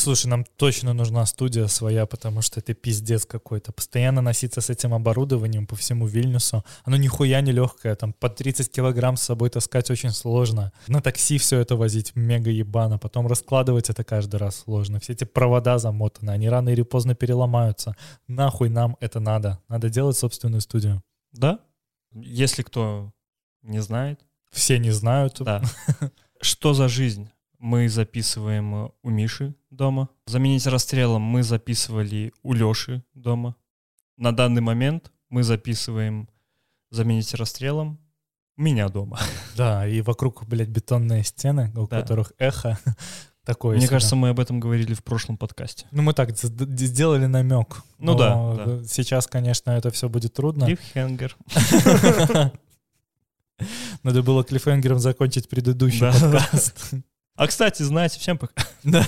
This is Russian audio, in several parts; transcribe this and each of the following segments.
Слушай, нам точно нужна студия своя, потому что это пиздец какой-то. Постоянно носиться с этим оборудованием по всему Вильнюсу. Оно нихуя не легкое. Там по 30 килограмм с собой таскать очень сложно. На такси все это возить мега ебано. Потом раскладывать это каждый раз сложно. Все эти провода замотаны. Они рано или поздно переломаются. Нахуй нам это надо. Надо делать собственную студию. Да? Если кто не знает. Все не знают. Да. Что за жизнь? Мы записываем э, у Миши дома. Заменить расстрелом мы записывали у Леши дома. На данный момент мы записываем заменить расстрелом у меня дома. Да, и вокруг, блядь, бетонные стены, у да. которых эхо такое. Мне себе. кажется, мы об этом говорили в прошлом подкасте. Ну, мы так сделали намек. Ну да, да. Сейчас, конечно, это все будет трудно. Клиффхенгер. Надо было клиффхенгером закончить предыдущий подкаст. А, кстати, знаете, всем пока. Да.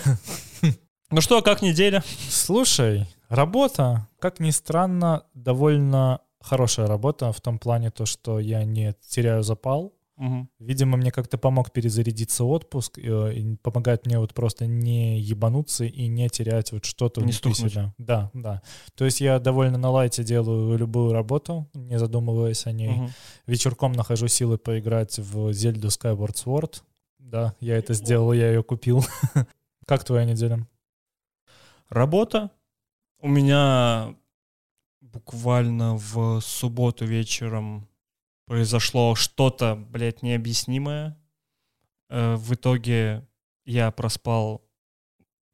Ну что, как неделя? Слушай, работа, как ни странно, довольно хорошая работа в том плане то, что я не теряю запал. Угу. Видимо, мне как-то помог перезарядиться отпуск, и, э, и помогает мне вот просто не ебануться и не терять вот что-то не внутри себя. Да, да. То есть я довольно на лайте делаю любую работу, не задумываясь о ней. Угу. Вечерком нахожу силы поиграть в Зельду Skyward Sword. Да, я это сделал, я ее купил. Как твоя неделя? Работа. У меня буквально в субботу вечером произошло что-то, блядь, необъяснимое. Э, в итоге я проспал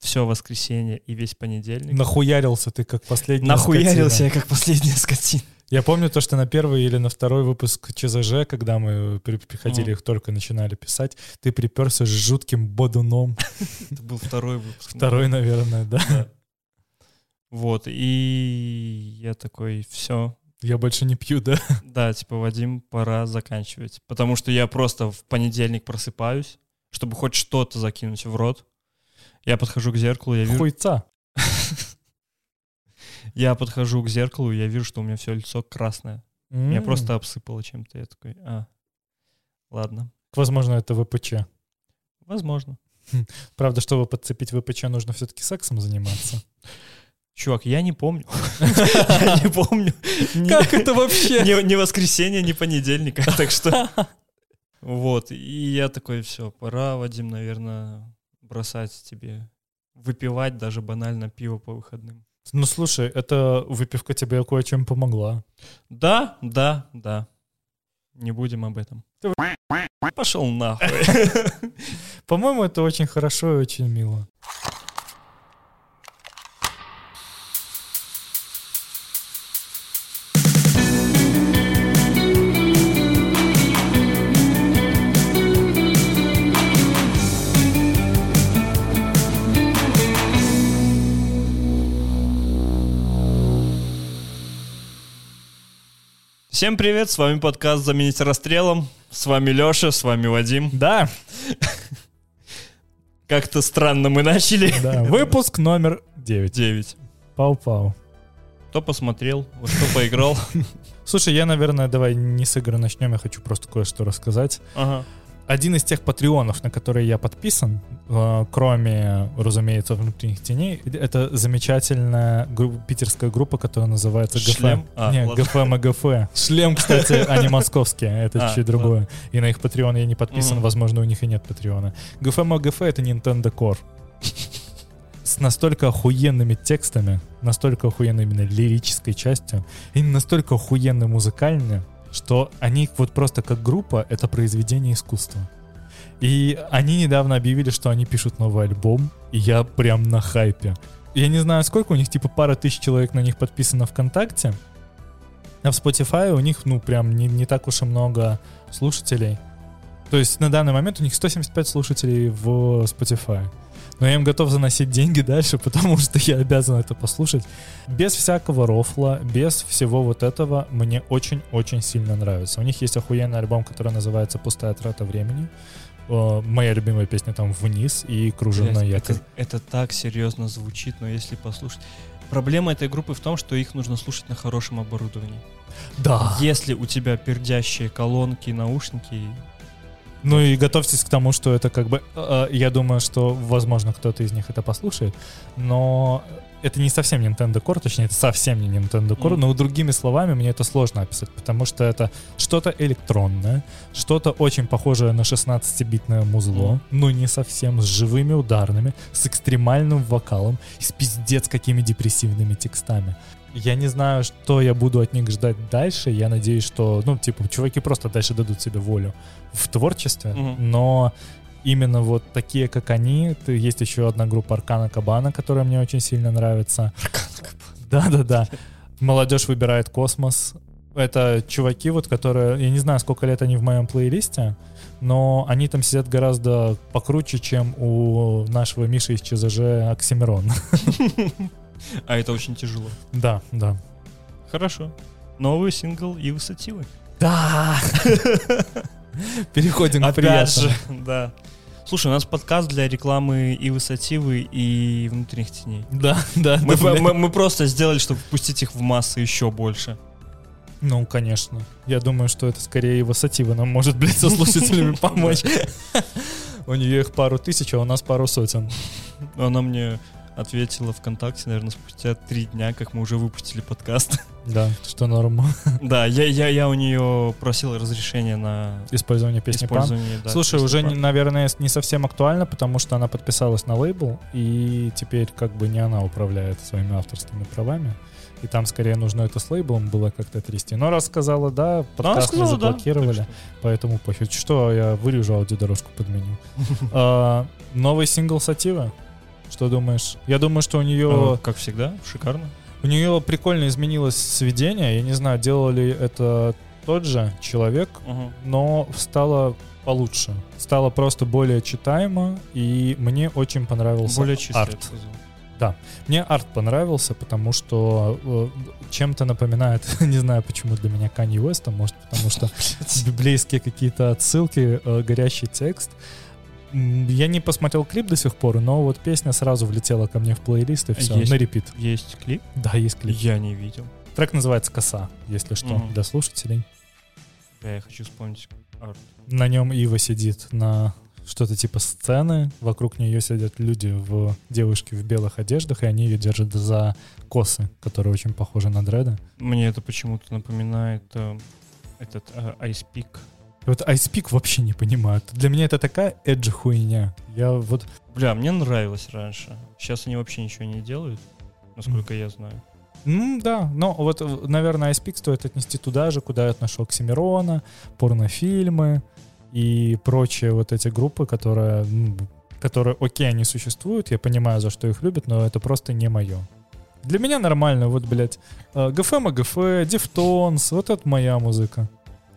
все воскресенье и весь понедельник. Нахуярился ты как последний Нахуярился скотина. я как последняя скотина. Я помню то, что на первый или на второй выпуск ЧЗЖ, когда мы приходили, их только начинали писать, ты приперся с жутким бодуном. Это был второй выпуск. Второй, наверное, да. Вот, и я такой, все. Я больше не пью, да? Да, типа, Вадим, пора заканчивать. Потому что я просто в понедельник просыпаюсь, чтобы хоть что-то закинуть в рот. Я подхожу к зеркалу, я вижу... Хуйца. Я подхожу к зеркалу, я вижу, что у меня все лицо красное. Mm. Меня просто обсыпало чем-то. Я такой, а, ладно. Возможно, это ВПЧ. Возможно. Хм. Правда, чтобы подцепить ВПЧ, нужно все-таки сексом заниматься. Чувак, я не помню. Я не помню. Как это вообще? Не воскресенье, не понедельника, так что... Вот, и я такой, все, пора, Вадим, наверное, бросать тебе выпивать даже банально пиво по выходным. Ну, слушай, эта выпивка тебе кое-чем помогла. Да, да, да. Не будем об этом. Пошел нахуй. По-моему, это очень хорошо и очень мило. Всем привет, с вами подкаст «Заменить расстрелом». С вами Леша, с вами Вадим. Да. Как-то странно мы начали. Да, выпуск номер 9. 9. Пау-пау. Кто посмотрел, во что поиграл. Слушай, я, наверное, давай не с игры начнем, я хочу просто кое-что рассказать. Ага один из тех патреонов, на которые я подписан, э, кроме, разумеется, внутренних теней, это замечательная гру- питерская группа, которая называется ГФ. Шлем? А, Не, ГФ МГФ. Шлем, кстати, а не московский, это а, чуть другое. И на их патреон я не подписан, возможно, у них и нет патреона. ГФ МГФ — это Nintendo Core с настолько охуенными текстами, настолько охуенной именно лирической частью, и настолько охуенно музыкальными, что они вот просто как группа — это произведение искусства. И они недавно объявили, что они пишут новый альбом, и я прям на хайпе. Я не знаю, сколько у них, типа пара тысяч человек на них подписано ВКонтакте, а в Spotify у них, ну, прям не, не так уж и много слушателей. То есть на данный момент у них 175 слушателей в Spotify но я им готов заносить деньги дальше, потому что я обязан это послушать. Без всякого рофла, без всего вот этого мне очень-очень сильно нравится. У них есть охуенный альбом, который называется «Пустая трата времени». Моя любимая песня там «Вниз» и «Кружевной якорь». Это, это так серьезно звучит, но если послушать... Проблема этой группы в том, что их нужно слушать на хорошем оборудовании. Да. Если у тебя пердящие колонки, наушники, Ну и готовьтесь к тому, что это как бы... э, Я думаю, что, возможно, кто-то из них это послушает, но это не совсем Nintendo Core, точнее, это совсем не Nintendo Core, Мгм. но другими словами мне это сложно описать, потому что это что-то электронное, что-то очень похожее на 16-битное музло, Мгм. но не совсем, с живыми ударными, с экстремальным вокалом, и с пиздец какими депрессивными текстами. Я не знаю, что я буду от них ждать дальше. Я надеюсь, что, ну, типа, чуваки просто дальше дадут себе волю в творчестве, Мгм. но именно вот такие, как они, есть еще одна группа Аркана Кабана, которая мне очень сильно нравится. Да-да-да. Молодежь выбирает космос. Это чуваки, вот, которые, я не знаю, сколько лет они в моем плейлисте, но они там сидят гораздо покруче, чем у нашего Миши из ЧЗЖ Оксимирон. А это очень тяжело. Да, да. Хорошо. Новый сингл и высотивы. Да! Переходим к Опять приятному. же, да. Слушай, у нас подкаст для рекламы и высотивы, и внутренних теней. Да, да, Мы, да, мы- мы просто сделали, чтобы впустить их в массы еще больше. Ну, конечно. Я думаю, что это скорее и Васатива нам может, блядь, со слушателями помочь. У нее их пару тысяч, а у нас пару сотен. Она мне ответила ВКонтакте, наверное, спустя три дня, как мы уже выпустили подкаст. Да, что норма. Да, я, я, я у нее просил разрешения на Использование песни Пан. использование. да, Слушай, песни уже, Пан. не- наверное, не совсем актуально, потому что она подписалась на лейбл, и теперь как бы не она управляет своими авторскими правами. И там скорее нужно это с лейблом было как-то трясти. Но раз сказала да, Ну, подкаст сказала, да, заблокировали, так поэтому пофиг. Что, я вырежу аудиодорожку подменю. А, Новый сингл Сатива? Что думаешь? Я думаю, что у нее э, Как всегда, шикарно. у нее прикольно изменилось сведение. Я не знаю, делал ли это тот же человек, Мгм. но стало получше. Стало просто более читаемо, и мне очень понравился Более чистый, арт. сказал. Мне арт понравился, потому что э, чем-то напоминает, не знаю почему для меня Канье Уэста, может потому что библейские какие-то отсылки, э, горящий текст. Я не посмотрел клип до сих пор, но вот песня сразу влетела ко мне в плейлист и все, Есть. на репит. Есть клип? Да, есть клип. Я не видел. Трек называется «Коса», если что, Мгм. для слушателей. Да, я хочу вспомнить арт. На нем Ива сидит на что-то типа сцены, вокруг нее сидят люди в девушки в белых одеждах, и они ее держат за косы, которые очень похожи на дреды. Мне это почему-то напоминает э, этот э, Ice Peak. И Вот Icepeak вообще не понимаю. Для меня это такая эджи хуйня. Я вот... Бля, мне нравилось раньше. Сейчас они вообще ничего не делают, насколько я знаю. Ну да, но вот, наверное, Icepeak стоит отнести туда же, куда я отношу Оксимирона, порнофильмы и прочие вот эти группы, которые, ну, которые, окей, они существуют, я понимаю, за что их любят, но это просто не мое. Для меня нормально, вот, блядь, э, ГФ, МГФ, Дифтонс, вот это моя музыка.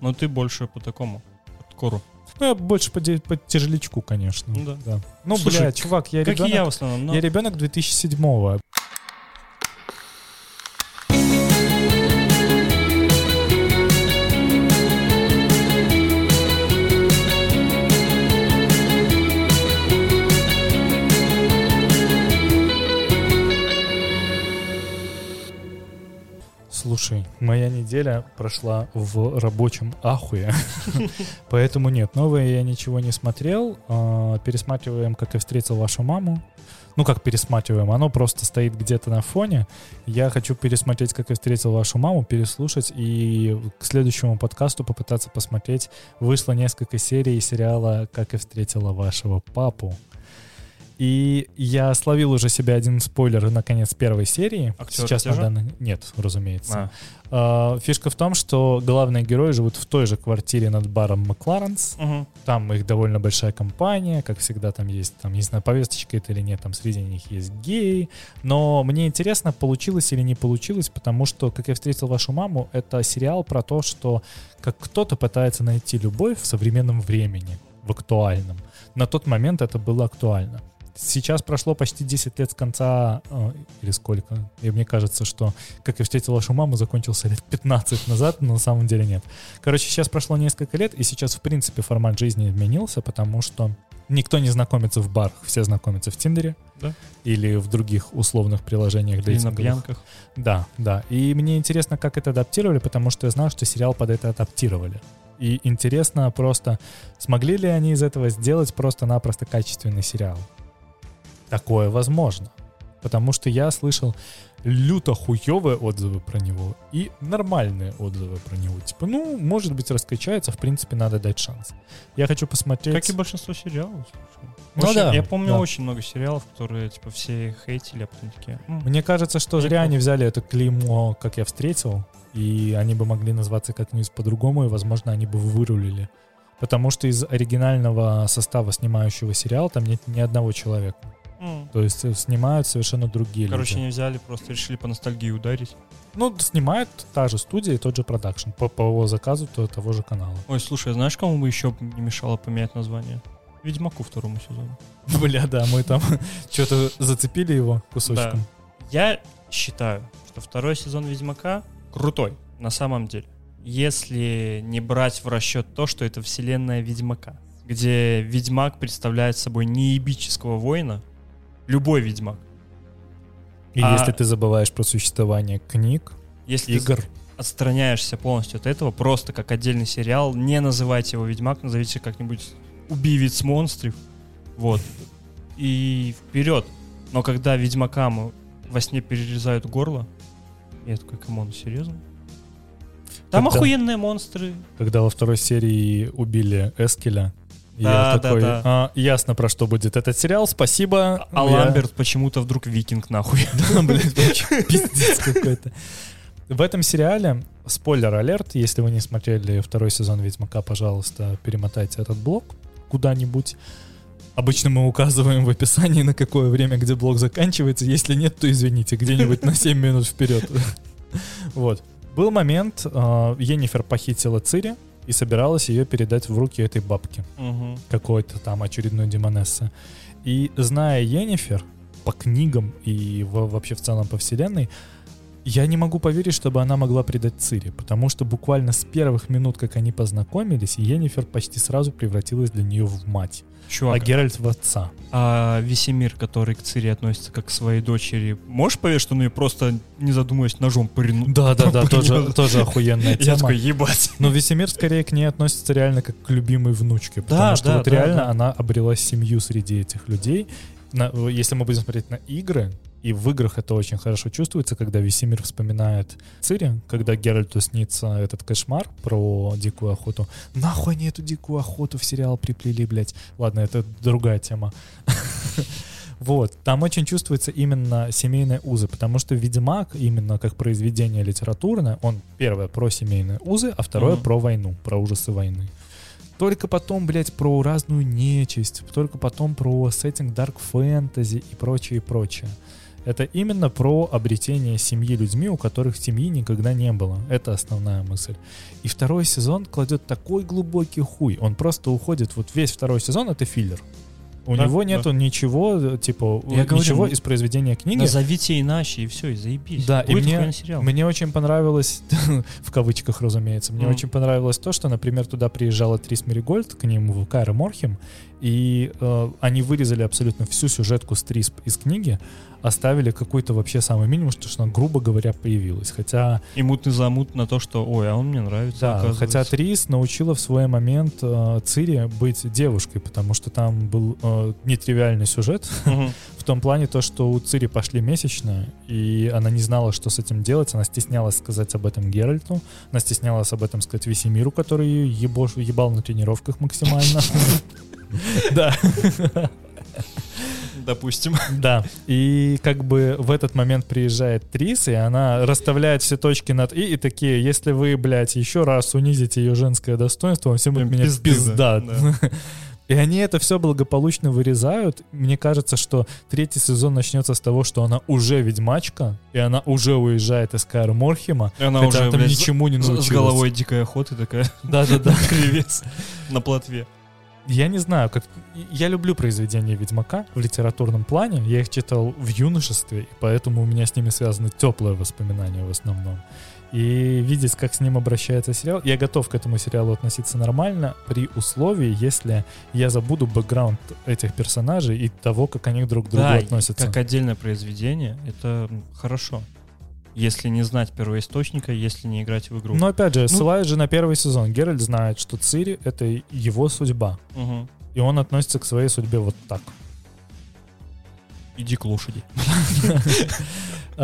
Но ты больше по такому, подкору. Ну, я больше по, по тяжелячку, конечно. Ну да. Ну, Слушай, блядь, чувак, я как ребенок... я в основном. но- Я ребенок 2007-го. Моя неделя прошла в рабочем ахуе. Поэтому нет, новое я ничего не смотрел. А, Пересматриваем, как я встретил вашу маму. Ну, как пересматриваем, оно просто стоит где-то на фоне. Я хочу пересмотреть, как я встретил вашу маму, переслушать и к следующему подкасту попытаться посмотреть. Вышло несколько серий сериала «Как я встретила вашего папу». И я словил уже себе один спойлер на конец первой серии. Актеры Сейчас на данный... Нет, разумеется. А. А, Фишка в том, что главные герои живут в той же квартире над баром Макларенс. Мгм. Там их довольно большая компания, как всегда там есть, там, не знаю, повесточка это или нет, там среди них есть геи. Но мне интересно, получилось или не получилось, потому что, как я встретил вашу маму, это сериал про то, что как кто-то пытается найти любовь в современном времени, в актуальном. На тот момент это было актуально. Сейчас прошло почти 10 лет с конца, э, или сколько, и мне кажется, что «Как я встретил вашу маму» закончился лет 15 назад, но на самом деле нет. Короче, сейчас прошло несколько лет, и сейчас, в принципе, формат жизни изменился, потому что никто не знакомится в барах, все знакомятся в Тиндере Да. или в других условных приложениях для на пьянках. Да, да. И мне интересно, как это адаптировали, потому что я знаю, что сериал под это адаптировали. И интересно просто, смогли ли они из этого сделать просто-напросто качественный сериал? Такое возможно. Потому что я слышал люто хуевые отзывы про него и нормальные отзывы про него. Типа, ну, может быть, раскачается, в принципе, надо дать шанс. Я хочу посмотреть... Как и большинство сериалов. Ну Очень- да, Я помню да. очень много сериалов, которые, типа, все хейтили, а потом такие... «М, Мне кажется, что зря Неплохо. они взяли это клеймо, как я встретил, и они бы могли назваться как-нибудь по-другому, и, возможно, они бы вырулили. Потому что из оригинального состава снимающего сериал там нет ни одного человека. М». То есть э, снимают совершенно другие Короче, люди. не взяли, просто решили по ностальгии ударить. Ну, снимает та же студия и тот же продакшн по, по его заказу то- того же канала. Ой, слушай, знаешь, кому бы еще не мешало поменять название? Ведьмаку второму сезону. Бля, да, мы там что-то зацепили его кусочком. Я считаю, что второй сезон Ведьмака крутой, на самом деле. Если не брать в расчет то, что это вселенная Ведьмака, где Ведьмак представляет собой неебического воина, любой Ведьмак. И А- если ты забываешь про существование книг, Если игр, отстраняешься полностью от этого, просто как отдельный сериал, не называйте его Ведьмак, назовите как-нибудь Убивец монстров. Вот. И вперед. Но когда Ведьмакам во сне перерезают горло, я такой, come on, серьезно? Там Когда- охуенные монстры. когда во второй серии убили Эскеля, Да, я да, такой, да. «А, ясно, про что будет этот сериал, спасибо. А Я- Ламберт почему-то вдруг викинг нахуй. Да, блядь, пиздец какой-то. В этом сериале, spoiler alert, если вы не смотрели второй сезон Ведьмака, пожалуйста, перемотайте этот блок куда-нибудь. Обычно мы указываем в описании, на какое время, где блок заканчивается. Если нет, то извините, где-нибудь на 7 минут вперед. Вот. Был момент, э, Енифер похитила Цири и собиралась ее передать в руки этой бабки Мгм. какой-то там очередной демонессы. И зная Енифер по книгам и во- вообще в целом по вселенной, я не могу поверить, чтобы она могла предать Цири, потому что буквально с первых минут, как они познакомились, Енифер почти сразу превратилась для нее в мать, а Чувак, Геральт в отца. а Весемир, который к Цири относится как к своей дочери, можешь поверить, что он ее просто, не задумываясь, ножом пырнул? Да, да, да, тоже, тоже охуенная Я тема. такой, ебать. Но Весемир скорее к ней относится реально как к любимой внучке, потому Да, что да, вот да, реально да. она обрела семью среди этих людей. На- если мы будем смотреть на игры, и в играх это очень хорошо чувствуется, когда Весемир вспоминает Цири, когда Геральту снится этот кошмар про дикую охоту. Нахуй они эту дикую охоту в сериал приплели, блядь. Ладно, это другая тема. Вот, там очень чувствуется именно семейные узы, потому что Ведьмак именно как произведение литературное, он первое про семейные узы, а второе про войну, про ужасы войны. Только потом, блядь, про разную нечисть, только потом про сеттинг дарк фэнтези и прочее, и прочее. Это именно про обретение семьи людьми, у которых семьи никогда не было. Это основная мысль. И второй сезон кладет такой глубокий хуй. Он просто уходит, вот весь второй сезон это филлер. У Да, него да. нету ничего, э, типа, Я говорю, ничего ну, из произведения книги. Назовите иначе, и все, и заебись. Да, и Будет мне- охуенный сериал. Мне очень понравилось, в кавычках, разумеется, мне Мгм. очень понравилось то, что, например, туда приезжала Трис Меригольд к ним в Кайра Морхем, и э, они вырезали абсолютно всю сюжетку с Трис из книги, оставили какой-то вообще самый минимум, что, что она, грубо говоря, появилась. Хотя, И мутный замут на то, что, ой, а он мне нравится, да, хотя Трис научила в свой момент э, Цири быть девушкой, потому что там был э, нетривиальный сюжет, в том плане то, что у Цири пошли месячные, и она не знала, что с этим делать. Она стеснялась сказать об этом Геральту. Она стеснялась об этом сказать Весемиру, который ее ебош- ебал на тренировках максимально. Да, Допустим. да. И как бы в этот момент приезжает Трис, и она расставляет все точки над «и», и такие, если вы, блядь, еще раз унизите ее женское достоинство, вам всем будет меня пизды, пизда. да. И они это все благополучно вырезают. Мне кажется, что третий сезон начнется с того, что она уже ведьмачка, и она уже уезжает из Каэр Морхема, И она хотя уже, там блядь, ничему не научилась. с головой дикой охоты такая, Да-да-да. кривец на плотве. Я не знаю, как... Я люблю произведения Ведьмака в литературном плане. Я их читал в юношестве, и поэтому у меня с ними связаны теплые воспоминания в основном. И видеть, как с ним обращается сериал, я готов к этому сериалу относиться нормально при условии, если я забуду бэкграунд этих персонажей и того, как они друг к другу Да, относятся. как отдельное произведение, это хорошо. если не знать первоисточника, если не играть в игру. Но опять же, Ну- ссылаясь же на первый сезон, Геральт знает, что Цири — это его судьба. Мгм. И он относится к своей судьбе вот так. Иди к лошади.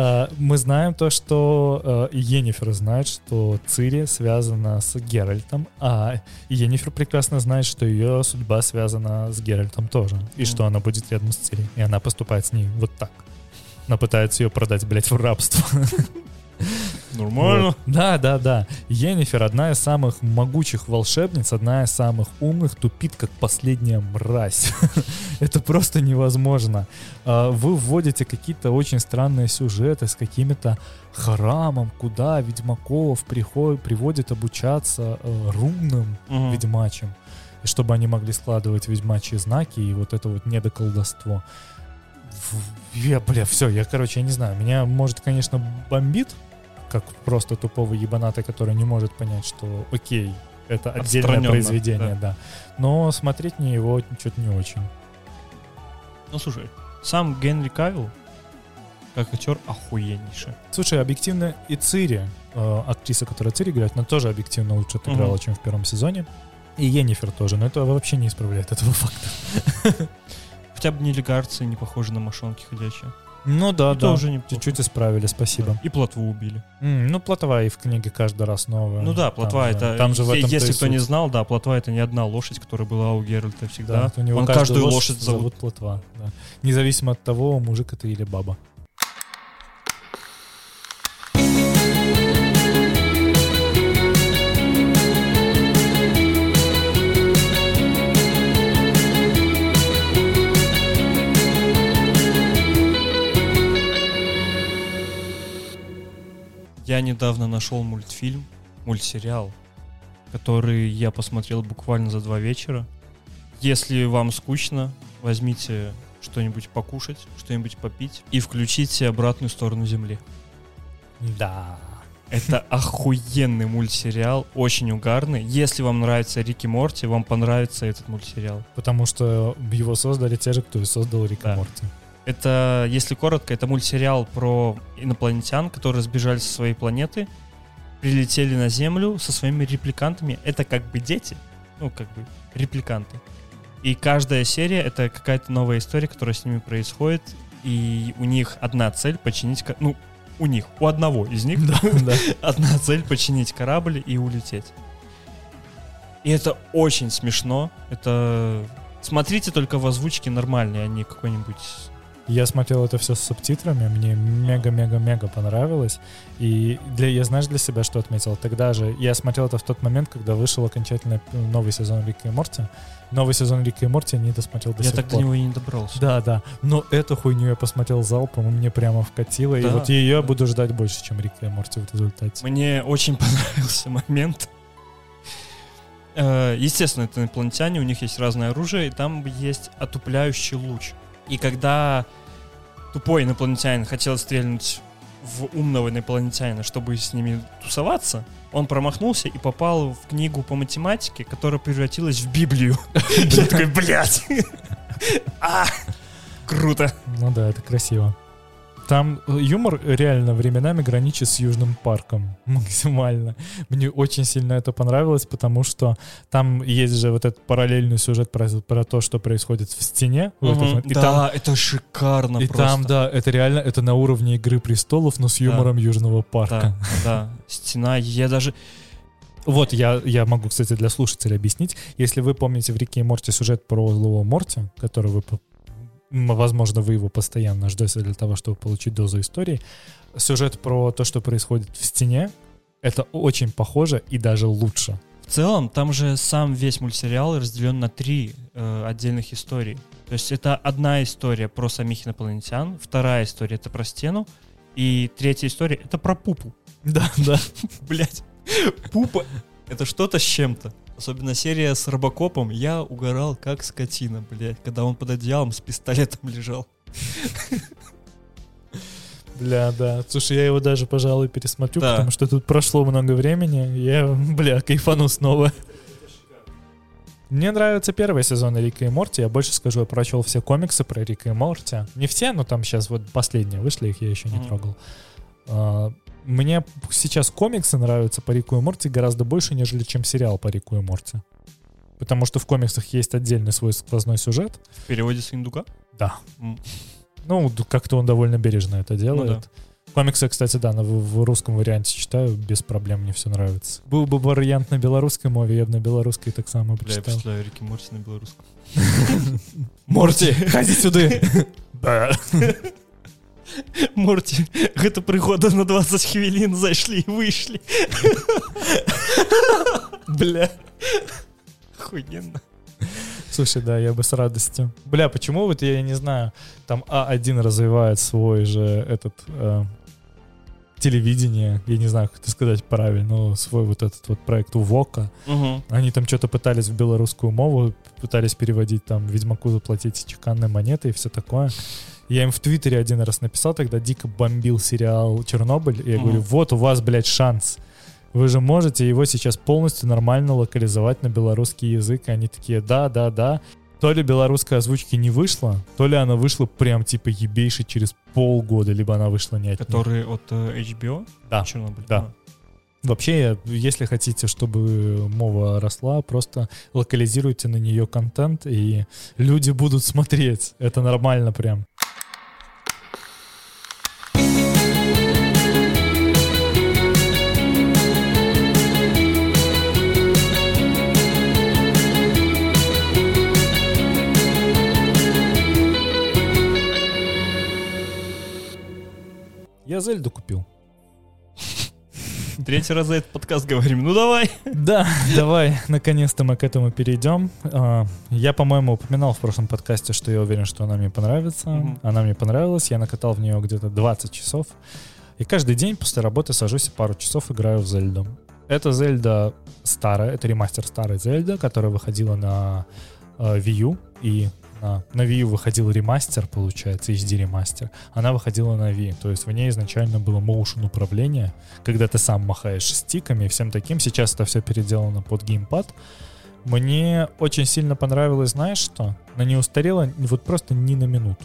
А, Мы знаем то, что э, Йеннифер знает, что Цири связана с Геральтом, а Йеннифер прекрасно знает, что ее судьба связана с Геральтом тоже, и что она будет рядом с Цири, и она поступает с ней вот так. Она пытается ее продать, блядь, в рабство. Нормально. Вот. Да, да, да. Йеннифер одна из самых могучих волшебниц, одна из самых умных, тупит как последняя мразь. Это просто невозможно. А, Вы вводите какие-то очень странные сюжеты с какими-то храмом, куда ведьмаков приходят, приводят обучаться э, рунным Мгм. ведьмачим, и чтобы они могли складывать ведьмачьи знаки и вот это вот недоколдовство. Я, бля, все, я, короче, я не знаю, меня, может, конечно, бомбит, как просто тупого ебаната, который не может понять, что, окей, это отдельное произведение, да. Но смотреть мне его что-то не очень. Ну, слушай, сам Генри Кавилл, как актер, охуеннейший. Слушай, объективно и Цири, э, актриса, которая Цири играет, она тоже объективно лучше отыграла, Мгм. чем в первом сезоне. И Йеннифер тоже, но это вообще не исправляет этого факта. Хотя бы нелегарцы не похожи на мошонки ходячие. Ну да, Это да. уже неплохо. Чуть-чуть исправили, спасибо. И плотву убили. М, ну, плотва и в книге каждый раз новая. Ну да, Там плотва же- это... Там же в этом Если кто не знал, да, плотва это не одна лошадь, которая была у Геральта всегда. Да, у него Он каждую каждую лошадь зовут. плотва. да. Независимо от того, мужик это или баба. Недавно нашел мультфильм, мультсериал, который я посмотрел буквально за два вечера. Если вам скучно, возьмите что-нибудь покушать, что-нибудь попить и включите обратную сторону Земли. Да. Это охуенный мультсериал, очень угарный. Если вам нравится Рик и Морти, вам понравится этот мультсериал. Потому что его создали те же, кто и создал Рика Да. Морти. Это, если коротко, это мультсериал про инопланетян, которые сбежали со своей планеты, прилетели на Землю со своими репликантами. Это как бы дети, ну, как бы репликанты. И каждая серия — это какая-то новая история, которая с ними происходит, и у них одна цель — починить... Ну, у них, у одного из них Да, да. одна цель — починить корабль и улететь. И это очень смешно. Это... Смотрите только в озвучке нормальной, а не какой-нибудь... Я смотрел это все с субтитрами, мне мега-мега-мега понравилось. И для, я знаешь для себя, что отметил? Тогда же я смотрел это в тот момент, когда вышел окончательно п- новый сезон Рика и Морти. Новый сезон Рика и Морти я не досмотрел до я сих так до пор. него и не добрался. Да, да. Но эту хуйню я посмотрел залпом, и мне прямо вкатило. И Да. вот ее я буду ждать больше, чем Рика и Морти в результате. Мне очень понравился момент. Э, Естественно, это инопланетяне, у них есть разное оружие, и там есть отупляющий луч. И когда тупой инопланетянин хотел стрельнуть в умного инопланетянина, чтобы с ними тусоваться, он промахнулся и попал в книгу по математике, которая превратилась в Библию. Я такой, блядь! А! Круто! Ну да, это красиво. Там э, юмор реально временами граничит с Южным парком максимально. Мне очень сильно это понравилось, потому что там есть же вот этот параллельный сюжет про, про то, что происходит в стене. в этот момент. И да, там, это шикарно и просто. там, да, это реально, это на уровне Игры престолов, но с юмором Южного парка. Да, да. Стена, я даже... Вот, я, я могу, кстати, для слушателей объяснить. Если вы помните в Рике и Морте сюжет про злого Морти, который вы, возможно, вы его постоянно ждете для того, чтобы получить дозу истории, сюжет про то, что происходит в стене, это очень похоже и даже лучше. В целом, там же сам весь мультсериал разделен на три э, отдельных историй. То есть это одна история про самих инопланетян, вторая история это про стену, и третья история это про пупу. Да, да. Блять, пупа это что-то с чем-то. Особенно серия с Робокопом, я угорал как скотина, блядь, когда он под одеялом с пистолетом лежал. Бля, да. Слушай, я его даже, пожалуй, пересмотрю, Да. потому что тут прошло много времени. Я, бля, кайфану снова. Мне нравится первый сезон Рика и Морти. Я больше скажу, я прочел все комиксы про Рика и Морти. Не все, но там сейчас вот последние вышли, их я еще не Мгм. трогал. А, Мне сейчас комиксы нравятся по Рику и Морти гораздо больше, нежели чем сериал по Рику и Морти. Потому что в комиксах есть отдельный свой сквозной сюжет. В переводе с индука? Да. М. Ну, как-то он довольно бережно это делает. Ну да. Комиксы, кстати, да, на- в, в русском варианте читаю, без проблем, мне все нравится. Был бы вариант на белорусской мове, я бы на белорусской так само Бля, я прочитал. представляю Рики Морти на белорусском. Морти, ходи сюда! Да. Морти, гэта прыгода на 20 хвілін зайшлі і выйшлі. Бля. Охуенно. Слушай, да, я бы с радостью. Бля, почему вот я не знаю, там А1 развивает свой же этот э, телевидение, я не знаю, как это сказать правильно, но свой вот этот вот проект УВОКа. Угу. Они там что-то пытались в белорусскую мову, пытались переводить там Ведьмаку заплатить чеканные монеты и все такое. Я им в Твиттере один раз написал, тогда дико бомбил сериал «Чернобыль», и я говорю, вот у вас, блядь, шанс. Вы же можете его сейчас полностью нормально локализовать на белорусский язык. И они такие, да, да, да. То ли белорусской озвучки не вышло, то ли она вышла прям типа ебейшей через полгода, либо она вышла не от них. Который от э, HBO? Да. Чернобыль. Да. А. Вообще, если хотите, чтобы мова росла, просто локализируйте на нее контент, и люди будут смотреть. Это нормально прям. Я Зельду купил. Третий раз за этот подкаст говорим. Ну давай. Да, давай, наконец-то мы к этому перейдем. А, Я, по-моему, упоминал в прошлом подкасте, что я уверен, что она мне понравится. Мгм. Она мне понравилась, я накатал в нее где-то 20 часов. И каждый день после работы сажусь и пару часов играю в Зельду. Это Зельда старая, это ремастер старой Зельда, которая выходила на э, Wii U, и на, на Wii выходил ремастер, получается, HD ремастер. Она выходила на Wii, то есть в ней изначально было motion управление, когда ты сам махаешь стиками и всем таким. Сейчас это все переделано под геймпад. Мне очень сильно понравилось, знаешь что? Она не устарела вот просто ни на минуту.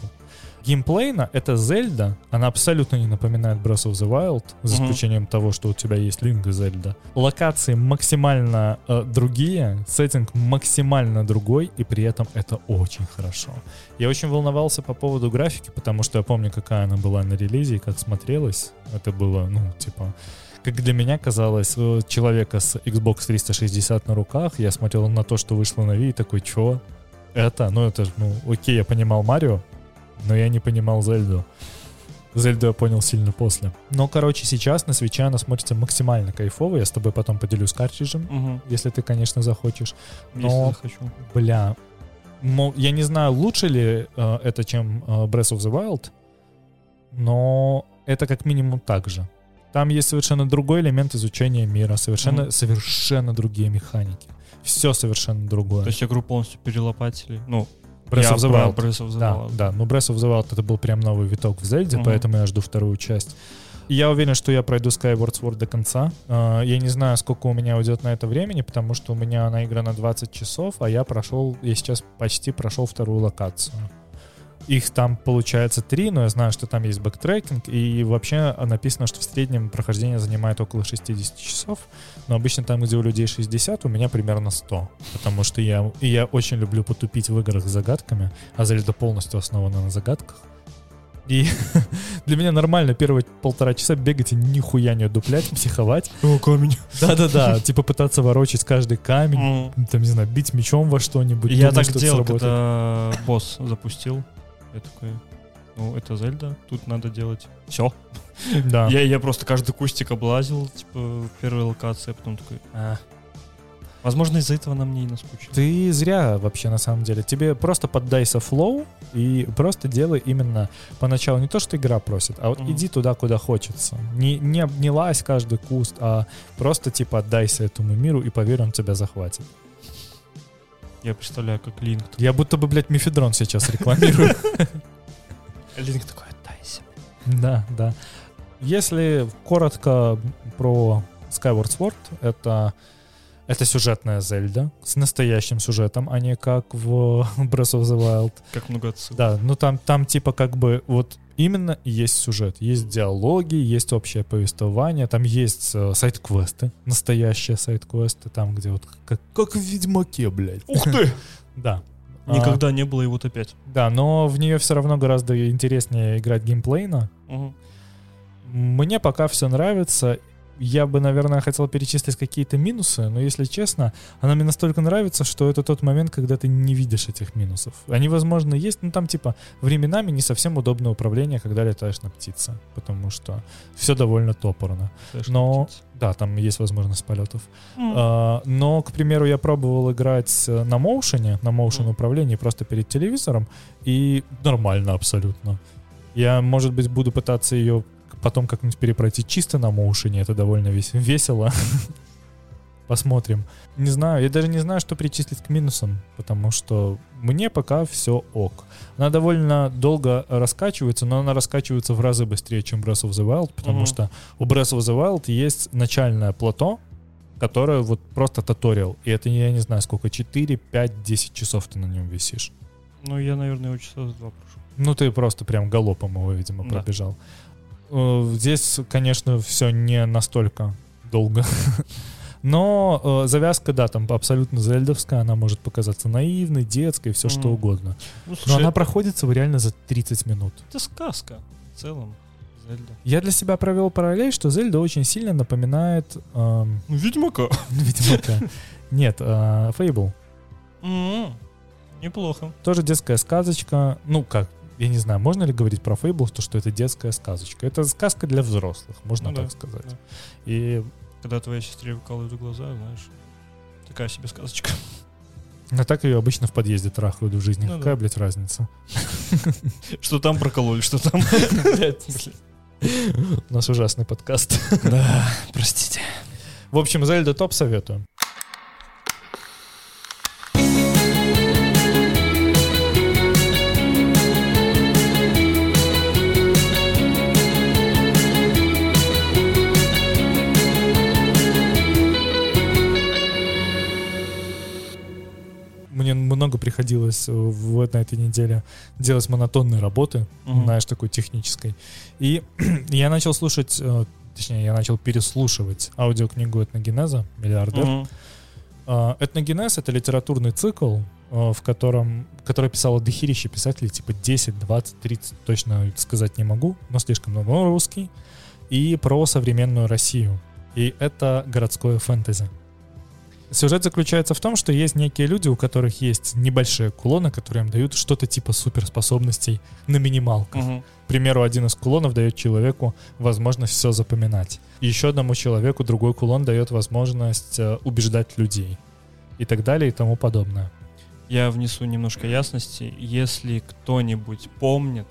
Геймплейно это Зельда, она абсолютно не напоминает Breath of the Wild, за Мгм. исключением того, что у тебя есть Линк и Зельда. Локации максимально э, другие, сеттинг максимально другой, и при этом это очень хорошо. Я очень волновался по поводу графики, потому что я помню, какая она была на релизе и как смотрелась. Это было, ну, типа, как для меня казалось, человека с Xbox 360 на руках, я смотрел на то, что вышло на Wii, и такой, чё? Это? Ну, это, ну, окей, я понимал Марио, но я не понимал Зельду. Зельду я понял сильно после. Но, короче, сейчас на свече она смотрится максимально кайфово. Я с тобой потом поделюсь картриджем, Угу. если ты, конечно, захочешь. Если Но- захочу. Бля, мо- я не знаю, лучше ли э, это, чем э, Breath of the Wild, но это как минимум так же. Там есть совершенно другой элемент изучения мира, совершенно, Мгм. совершенно другие механики. Все совершенно другое. То есть игру полностью перелопатили. Ну, Breath я of the Wild. Breath of the Да, Wild. да, но Breath of the Wild это был прям новый виток в Зельде, Мгм. поэтому я жду вторую часть. Я уверен, что я пройду Skyward Sword до конца. А, Я не знаю, сколько у меня уйдет на это времени, потому что у меня она игра на 20 часов, а я прошел, я сейчас почти прошел вторую локацию. Их там получается три, но я знаю, что там есть backtracking, и вообще написано, что в среднем прохождение занимает около 60 часов, но обычно там, где у людей 60, у меня примерно 100, потому что я, я очень люблю потупить в играх с загадками, а Зельда полностью основана на загадках. И для меня нормально первые полтора часа бегать и нихуя не дуплять, психовать. О, камень. Да-да-да, типа пытаться ворочать каждый камень, там, не знаю, бить мечом во что-нибудь. Я так что делал, когда босс запустил. Я такой, ну, это Зельда, тут надо делать. Все. Да. Я, я просто каждый кустик облазил, типа, в первой локации, а потом такой, а. Возможно, из-за этого она мне и наскучила. Ты зря вообще на самом деле. Тебе просто поддайся флоу и просто делай именно поначалу не то, что игра просит, а вот Мгм. иди туда, куда хочется. Не, не, не лазь каждый куст, а просто типа отдайся этому миру и поверь, он тебя захватит. Я представляю, как Линк. Я будто бы, блядь, мифедрон сейчас рекламирую. Линк такой, отдайся. Да, да. Если коротко про Skyward Sword, это, это сюжетная Зельда с настоящим сюжетом, а не как в Breath of the Wild. Как много отсылок. Да, ну там, там типа как бы вот именно есть сюжет. Есть диалоги, есть общее повествование, там есть э, сайт-квесты, настоящие сайт-квесты, там, где вот как, как в Ведьмаке, блядь. Ух ты! Да. А, Никогда не было, и вот опять. да, но в нее все равно гораздо интереснее играть геймплейно. Мгм. Мне пока все нравится. Я бы, наверное, хотел перечислить какие-то минусы, но если честно, она мне настолько нравится, что это тот момент, когда ты не видишь этих минусов. Они, возможно, есть, но там типа временами не совсем удобное управление, когда летаешь на птице, потому что все довольно топорно. Но-. Да, там есть возможность полетов. А, но, к примеру, я пробовал играть э, на моушене, на моушен управлении просто перед телевизором, и нормально абсолютно. Я, может быть, буду пытаться ее потом как-нибудь перепройти чисто на моушене, это довольно вес- весело. Посмотрим. Не знаю, я даже не знаю, что причислить к минусам, потому что мне пока все ок. Она довольно долго раскачивается, но она раскачивается в разы быстрее, чем Breath of the Wild, потому Мгм. что у Breath of the Wild есть начальное плато, которое вот просто туториал. И это, я не знаю, сколько, 4, 5, 10 часов ты на нем висишь. Ну, я, наверное, его часа за два прошу. Ну, ты просто прям галопом его, видимо, Да. пробежал. Э, Здесь, конечно, все не настолько долго. Но э, завязка, да, там абсолютно зельдовская, она может показаться наивной, детской, все что Мгм. угодно. Ну, Но слушай, она проходится реально за 30 минут. это сказка в целом. Зельда. Я для себя провел параллель, что Зельда очень сильно напоминает Ну, Ведьмака. Ведьмака. Нет, э, Fable. М, Неплохо. Тоже детская сказочка. Ну, как, я не знаю, можно ли говорить про Fable, то, что это детская сказочка. Это сказка для взрослых, можно Ну так да, сказать. да. И Когда твоей сестре выкалывают глаза, знаешь, такая себе сказочка. а так ее обычно в подъезде трахают в жизни. Ну Какая, да. блядь, разница? Что там прокололи, что там. У нас ужасный подкаст. Да, простите. В общем, Зельда топ советую. Приходилось э, в, на этой неделе делать монотонные работы, Мгм. знаешь, такой технической. И я начал слушать, э, точнее, я начал переслушивать аудиокнигу этногенеза «Миллиардер». А, Этногенез — это литературный цикл, э, в котором, который писало дохерище писателей, типа 10, 20, 30, точно сказать не могу, но слишком много. Он русский. И про современную Россию. И это городское фэнтези. Сюжет заключается в том, что есть некие люди, у которых есть небольшие кулоны, которые им дают что-то типа суперспособностей на минималках. Мгм. К примеру, один из кулонов дает человеку возможность все запоминать. И еще одному человеку другой кулон дает возможность э, убеждать людей. И так далее и тому подобное. Я внесу немножко ясности. Если кто-нибудь помнит,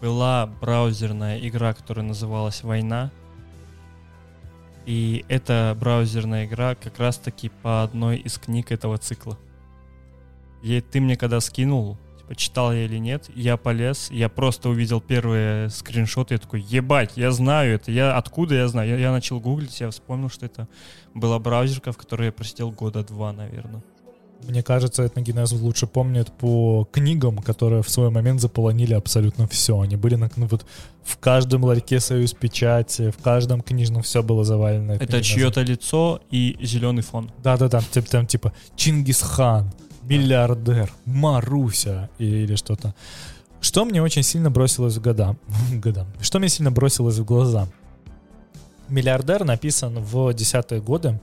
была браузерная игра, которая называлась «Война». И эта браузерная игра как раз-таки по одной из книг этого цикла. И ты мне когда скинул, типа, читал я или нет, я полез, я просто увидел первые скриншоты, я такой, ебать, я знаю это, я откуда я знаю? Я, я начал гуглить, я вспомнил, что это была браузерка, в которой я просидел года два, наверное. Мне кажется, этногенез лучше помнит по книгам, которые в свой момент заполонили абсолютно все. Они были на, ну, вот в каждом ларьке союз печати, в каждом книжном все было завалено. Это чье-то лицо и зеленый фон. Да-да-да, там, там типа Чингисхан, миллиардер, Маруся или что-то. Что мне очень сильно бросилось в года, года. Что мне сильно бросилось в глаза? Миллиардер написан в десятые годы,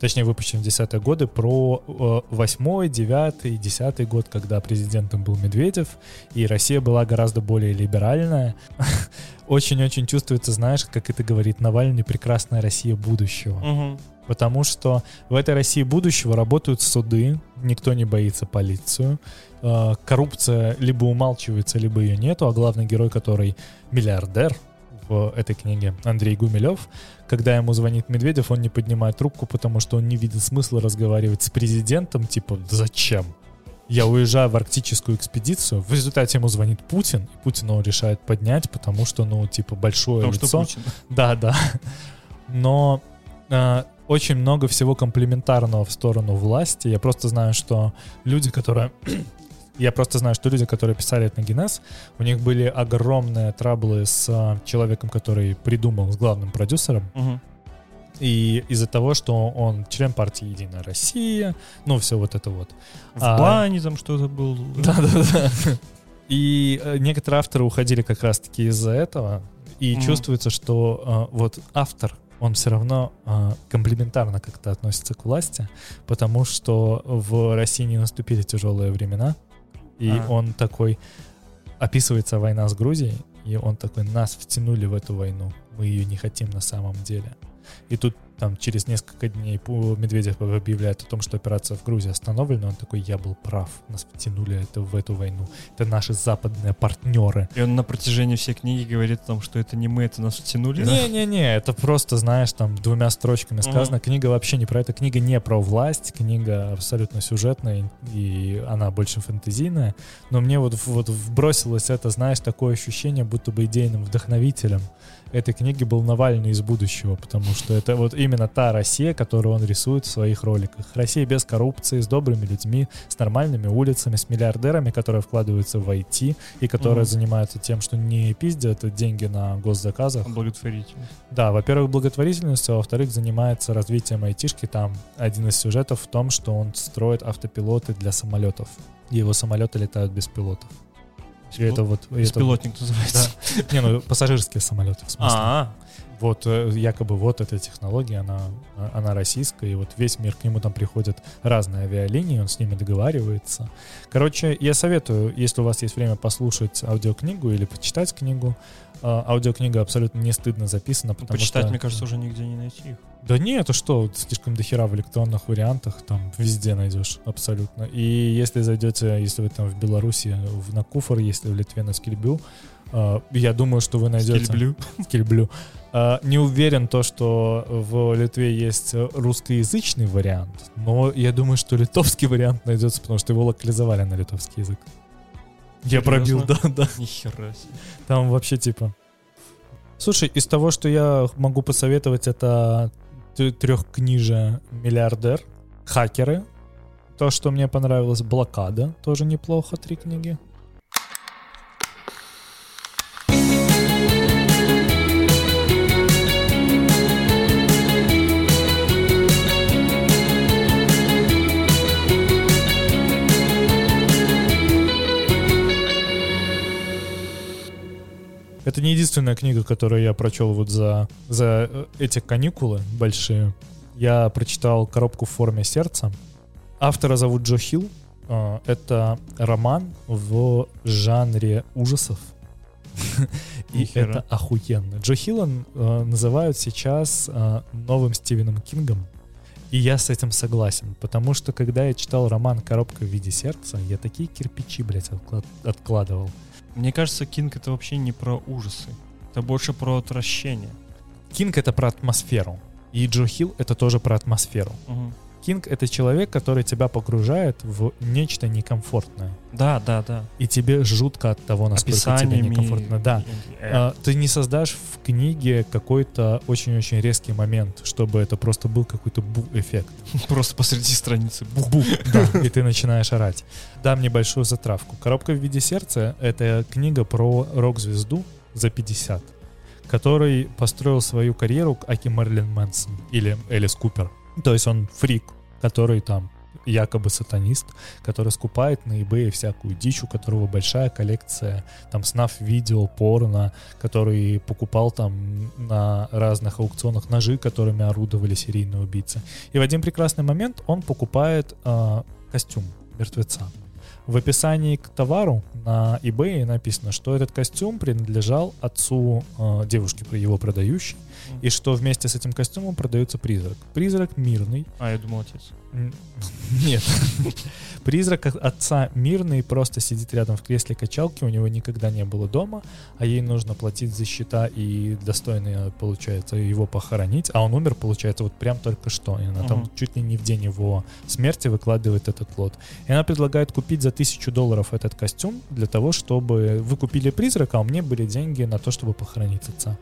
точнее выпущен в десятые годы про э, восьмой, девятый, десятый год, когда президентом был Медведев, и Россия была гораздо более либеральная. Очень-очень чувствуется, знаешь, как это говорит Навальный, прекрасная Россия будущего. Мгм. Потому что в этой России будущего работают суды, никто не боится полицию. Э, Коррупция либо умалчивается, либо ее нету, а главный герой, который миллиардер в этой книге, Андрей Гумилев, когда ему звонит Медведев, он не поднимает трубку, потому что он не видит смысла разговаривать с президентом, типа, «Да зачем? Я уезжаю в арктическую экспедицию, в результате ему звонит Путин, и Путин его решает поднять, потому что, ну, типа, большое Потому лицо. что Путин. Да, да. Но э, очень много всего комплементарного в сторону власти. Я просто знаю, что люди, которые Я просто знаю, что люди, которые писали это на Генез, у них были огромные траблы с а, человеком, который придумал, с главным продюсером. Мгм. И из-за того, что он член партии «Единая Россия», ну, все вот это вот. В А- бане там что-то был. Да-да-да. И э, некоторые авторы уходили как раз-таки из-за этого. И Мгм. чувствуется, что э, вот автор, он все равно э, комплементарно как-то относится к власти, потому что в России не наступили тяжелые времена. И А. он такой... Описывается война с Грузией, и он такой, нас втянули в эту войну, мы ее не хотим на самом деле. И тут там через несколько дней Медведев объявляет о том, что операция в Грузии остановлена. Он такой, я был прав, нас втянули это в эту войну. Это наши западные партнеры. И он на протяжении всей книги говорит о том, что это не мы, это нас втянули. Не-не-не, это просто, знаешь, там двумя строчками сказано. Книга вообще не про это. Книга не про власть, книга абсолютно сюжетная, и она больше фэнтезийная. Но мне вот, вот вбросилось это, знаешь, такое ощущение, будто бы идейным вдохновителем этой книги был Навальный из будущего, потому что это вот именно та Россия, которую он рисует в своих роликах. Россия без коррупции, с добрыми людьми, с нормальными улицами, с миллиардерами, которые вкладываются в IT и которые Мгм. занимаются тем, что не пиздят деньги на госзаказах, Благотворительность. да, во-первых, благотворительностью, а во-вторых, занимается развитием айтишки. Там один из сюжетов в том, что он строит автопилоты для самолетов. И его самолеты летают без пилотов. И это вот... и это Беспилотник называется. вот- Не, ну пассажирские самолеты, в смысле. А, Вот э, якобы вот эта технология, она, она российская, и вот весь мир к нему там приходят разные авиалинии, он с ними договаривается. Короче, я советую, если у вас есть время послушать аудиокнигу или почитать книгу, э, аудиокнига абсолютно не стыдно записана, потому почитать, что... мне кажется, уже нигде не найти их. Да не, это что, слишком дохера в электронных вариантах, там везде найдешь, абсолютно. И если зайдете, если вы там в Беларуси, в, на Куфор, если в Литве на Скильбю, я думаю, что вы найдете... Скильблю. Скильблю. Э, не уверен то, что в Литве есть русскоязычный вариант, но я думаю, что литовский вариант найдется, потому что его локализовали на литовский язык. Я пробил, да, да. Нихера себе. Там вообще типа... Слушай, из того, что я могу посоветовать, это трехкнижие «Миллиардер», «Хакеры», то, что мне понравилось, «Блокада», тоже неплохо, три книги. Это не единственная книга, которую я прочел вот за, за э, эти каникулы большие. Я прочитал «Коробку в форме сердца». Автора зовут Джо Хилл. А, Это роман в жанре ужасов. И это охуенно. Джо Хилла э, называют сейчас э, новым Стивеном Кингом. И я с этим согласен, потому что когда я читал роман «Коробка в виде сердца», я такие кирпичи, блядь, отклад- откладывал. Мне кажется, Кинг это вообще не про ужасы. Это больше про отвращение. Кинг — это про атмосферу. И Джо Хилл — это тоже про атмосферу. Мгм. Кинг — это человек, который тебя погружает в нечто некомфортное. Да, да, да. И тебе жутко от того, насколько тебе Описаниями. некомфортно. Да. Э, ты не создашь в книге какой-то очень-очень резкий момент, чтобы это просто был какой-то бу-эффект. Просто посреди страницы. Бух. Бу, да, и ты начинаешь орать. Дам небольшую затравку. «Коробка в виде сердца» — это книга про рок-звезду за 50, который построил свою карьеру аки Мерлин Мэнсон или Элис Купер. То есть он фрик, который там якобы сатанист, который скупает на eBay всякую дичь, у которого большая коллекция там снав видео, порно, который покупал там на разных аукционах ножи, которыми орудовали серийные убийцы. И в один прекрасный момент он покупает а, костюм мертвеца. В описании к товару на eBay написано, что этот костюм принадлежал отцу а, девушки, его продающей, и что вместе с этим костюмом продается призрак. Призрак мирный. А, я думал, отец. Нет. Призрак от- отца мирный просто сидит рядом в кресле качалки, у него никогда не было дома, а ей нужно платить за счета и достойно, получается, его похоронить. А он умер, получается, вот прям только что. И она там чуть ли не в день его смерти выкладывает этот лот. И она предлагает купить за тысячу долларов этот костюм для того, чтобы вы купили призрака, а у меня были деньги на то, чтобы похоронить отца.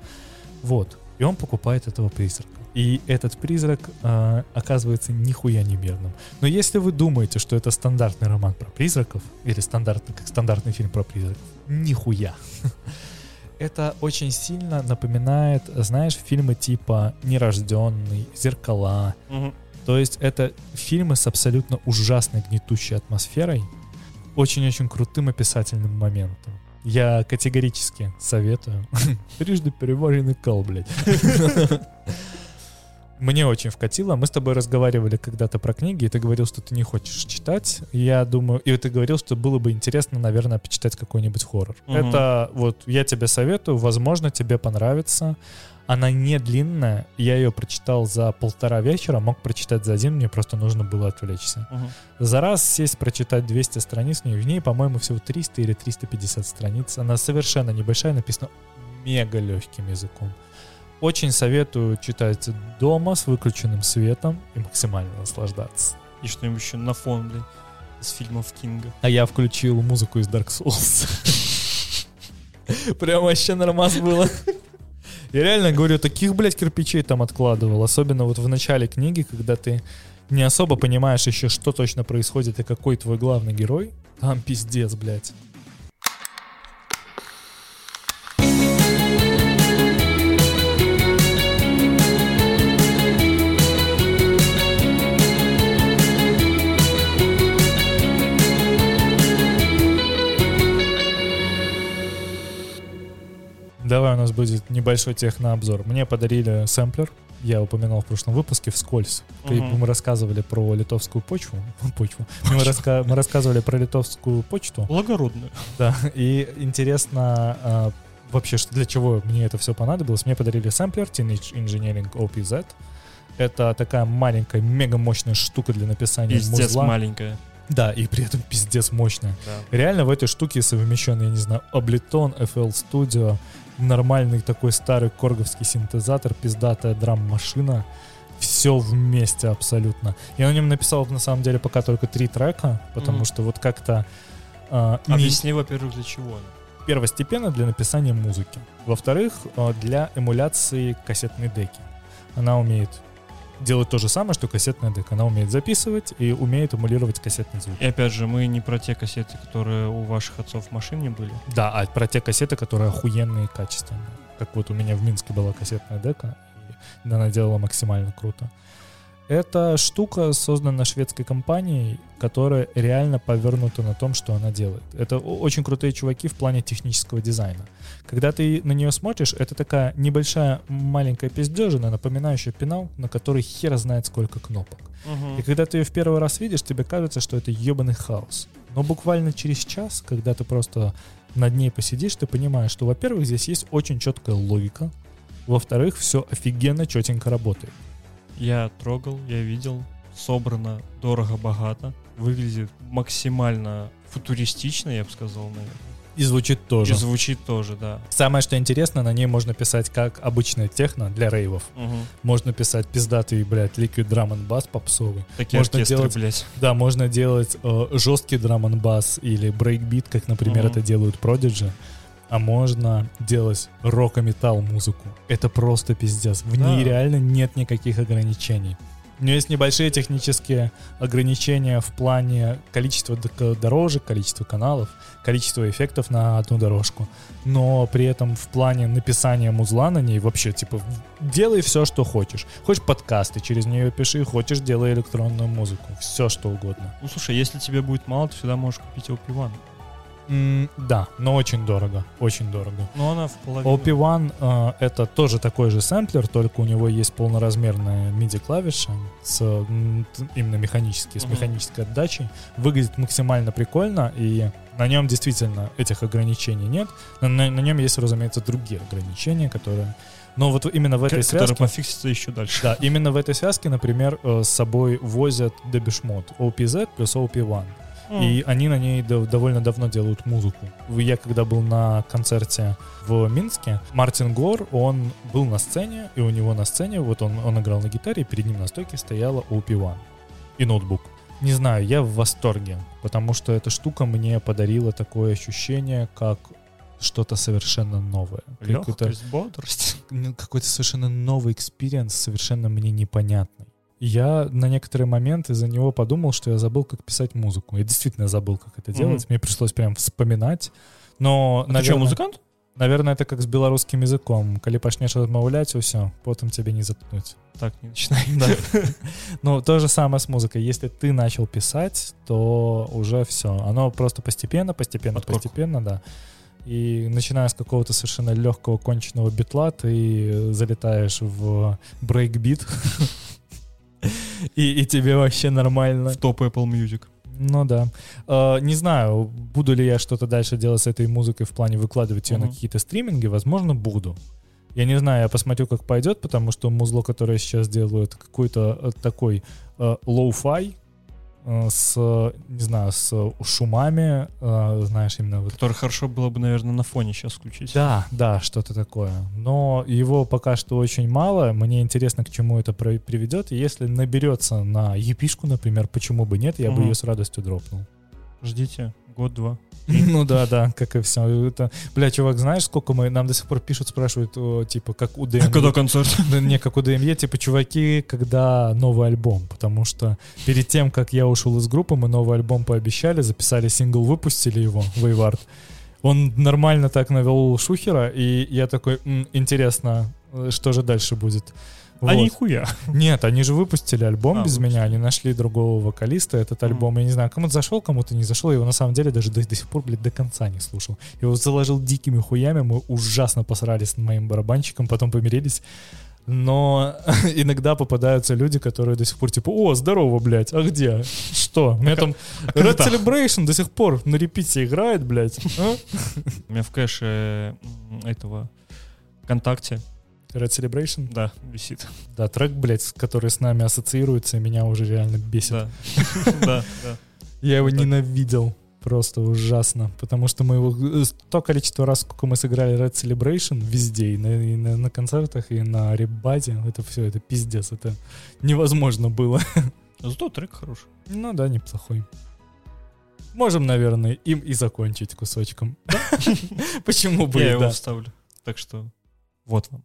Вот. И он покупает этого призрака. И этот призрак э, оказывается нихуя не мирным. Но если вы думаете, что это стандартный роман про призраков, или стандартный, как стандартный фильм про призраков, нихуя. Это очень сильно напоминает, знаешь, фильмы типа «Нерожденный», «Зеркала». Мгм. То есть это фильмы с абсолютно ужасной гнетущей атмосферой, очень-очень крутым описательным моментом. Я категорически советую. Трижды переваренный кал, блядь. Мне очень вкатило. Мы с тобой разговаривали когда-то про книги, и ты говорил, что ты не хочешь читать. Я думаю, и ты говорил, что было бы интересно, наверное, почитать какой-нибудь хоррор. Мгм. Это вот я тебе советую, возможно, тебе понравится. Она не длинная. Я ее прочитал за полтора вечера, мог прочитать за один, мне просто нужно было отвлечься. Мгм. За раз сесть, прочитать 200 страниц, в ней, в ней, по-моему, всего 300 или 350 страниц. Она совершенно небольшая, написана мега легким языком. Очень советую читать дома с выключенным светом и максимально наслаждаться. И что-нибудь еще на фон, блин, из фильмов Кинга. А я включил музыку из Dark Souls. Прям вообще нормас было. Я реально говорю, таких, блядь, кирпичей там откладывал. Особенно вот в начале книги, когда ты не особо понимаешь еще, что точно происходит и какой твой главный герой. Там пиздец, блядь. Будет небольшой технообзор. Мне подарили сэмплер. Я упоминал в прошлом выпуске вскользь. Мгм. Мы рассказывали про литовскую почву. почву. Мы, раска- мы рассказывали про литовскую почту. Благородную. Да, и интересно а, вообще, что для чего мне это все понадобилось. Мне подарили сэмплер Teenage Engineering OPZ. Это такая маленькая, мега мощная штука для написания Пиздец музла. маленькая. Да, и при этом пиздец мощная. Да. Реально в этой штуке совмещен, я не знаю, Ableton, FL Studio, нормальный такой старый корговский синтезатор, пиздатая драм-машина. Все вместе абсолютно. Я на нем написал, на самом деле, пока только три трека, потому Мгм. что вот как-то не- Объясни, во-первых, для чего первостепенно для написания музыки. Во-вторых, а, для эмуляции кассетной деки. Она умеет делать то же самое, что кассетная дека. Она умеет записывать и умеет эмулировать кассетный звук. И опять же, мы не про те кассеты, которые у ваших отцов в машине были. Да, а про те кассеты, которые охуенные и качественные. Как вот у меня в Минске была кассетная дека, и она делала максимально круто. Эта штука создана шведской компанией, которая реально повернута на том, что она делает. Это очень крутые чуваки в плане технического дизайна. Когда ты на нее смотришь, это такая небольшая маленькая пиздежина, напоминающая пенал, на который хер знает сколько кнопок. И когда ты ее в первый раз видишь, тебе кажется, что это ебаный хаос. Но буквально через час, когда ты просто над ней посидишь, ты понимаешь, что, во-первых, здесь есть очень четкая логика, во-вторых, все офигенно четенько работает. Я трогал, я видел, собрано дорого-богато, выглядит максимально футуристично, я бы сказал, наверное. И звучит тоже. И звучит тоже, да. Самое, что интересно, на ней можно писать как обычная техно для рейвов. Мгм. Можно писать пиздатый, блядь, liquid drum and bass попсовый. Такие Можно оркестры, делать- блядь. Да, можно делать э, жесткий drum n bass или брейкбит, как, например, Мгм. это делают Prodigy. А можно делать рок и металл музыку. Это просто пиздец. В ней Да. реально нет никаких ограничений. У нее есть небольшие технические ограничения в плане количества дорожек, количества каналов, количества эффектов на одну дорожку. Но при этом в плане написания музла на ней вообще, типа, делай все, что хочешь. Хочешь подкасты через нее пиши, хочешь делай электронную музыку. Все, что угодно. Ну слушай, если тебе будет мало, ты всегда можешь купить OP1. М, да, но очень дорого. Очень дорого. Но она в половину. OP1 э, это тоже такой же сэмплер, только у него есть полноразмерная MIDI-клавиша с м, т- именно механической, с Мгм. механической отдачей. Выглядит максимально прикольно, и на нем действительно этих ограничений нет. На, на- на нем есть, разумеется, другие ограничения, которые... Но вот именно в этой связке... пофиксится еще дальше. Да, именно в этой связке, например, э, с собой возят Debishmod OPZ плюс OP1. И они на ней дов- довольно давно делают музыку. Я когда был на концерте в Минске, Мартин Гор, он был на сцене, и у него на сцене, вот он, он играл на гитаре, и перед ним на стойке стояла OP-1 и ноутбук. Не знаю, я в восторге, потому что эта штука мне подарила такое ощущение, как что-то совершенно новое. Легкость, бодрость. какой-то совершенно новый experience, совершенно мне непонятный. Я на некоторый момент из-за него подумал, что я забыл, как писать музыку. Я действительно забыл, как это делать. Мне пришлось прям вспоминать. Но, А ты что, наверное, музыкант? наверное, это как с белорусским языком. Калі пачнеш размаўляць усё, потым цябе не запыніць. Так, не начинай. Да. Ну, то же самое с музыкой. Если ты начал писать, то уже все. Оно просто постепенно, постепенно, постепенно, да. И начиная с какого-то совершенно легкого конченного битла, ты залетаешь в брейкбит. И, и тебе вообще нормально. В топ Apple Music. Ну да. Э, не знаю, буду ли я что-то дальше делать с этой музыкой в плане выкладывать ее на Мгм. какие-то стриминги. Возможно, буду. Я не знаю, я посмотрю, как пойдет, потому что музло, которое я сейчас делаю, это какой-то э, такой э, э, с, э, не знаю, с шумами, э, знаешь, именно вот Который хорошо было бы, наверное, на фоне сейчас включить. да, да, что-то такое. Но его пока что очень мало. Мне интересно, к чему это приведет. Если наберется на епишку, например, почему бы нет, я бы Мгм. ее с радостью дропнул. Ждите год-два. Ну да, да, как и все. Это, бля, чувак, знаешь, сколько мы нам до сих пор пишут, спрашивают, о, типа, как у ДМ. Когда концерт? Да не, как у ДМЕ, типа, чуваки, когда новый альбом, потому что перед тем, как я ушел из группы, мы новый альбом пообещали, записали сингл, выпустили его, Вейвард. Он нормально так навел шухера, и я такой, «М, интересно, э, что же дальше будет? А Вот. нихуя. Нет, они же выпустили альбом А, без выпустили. меня, они нашли другого вокалиста. Этот альбом, я не знаю, кому-то зашел, кому-то не зашел. Я его на самом деле даже до, до сих пор, блядь, до конца не слушал. Его заложил дикими хуями, мы ужасно посрались с моим барабанщиком, потом помирились. Но иногда попадаются люди, которые до сих пор типа, о, здорово, блядь, а где? Что? У меня там Red? Celebration до сих пор на репите играет, блядь. а?» У меня в кэше этого ВКонтакте, Red Celebration? да, висит. Да, трек, блядь, который с нами ассоциируется, меня уже реально бесит. Да, да. Я его ненавидел. Просто ужасно. Потому что мы его... э, То количество раз, сколько мы сыграли Red Celebration везде, и на, и на, на концертах, и на ребазе, это все, это пиздец. Это невозможно было. Зато трек хороший. Ну да, неплохой. Можем, наверное, им и закончить кусочком. Почему бы Я его вставлю. Так что вот вам.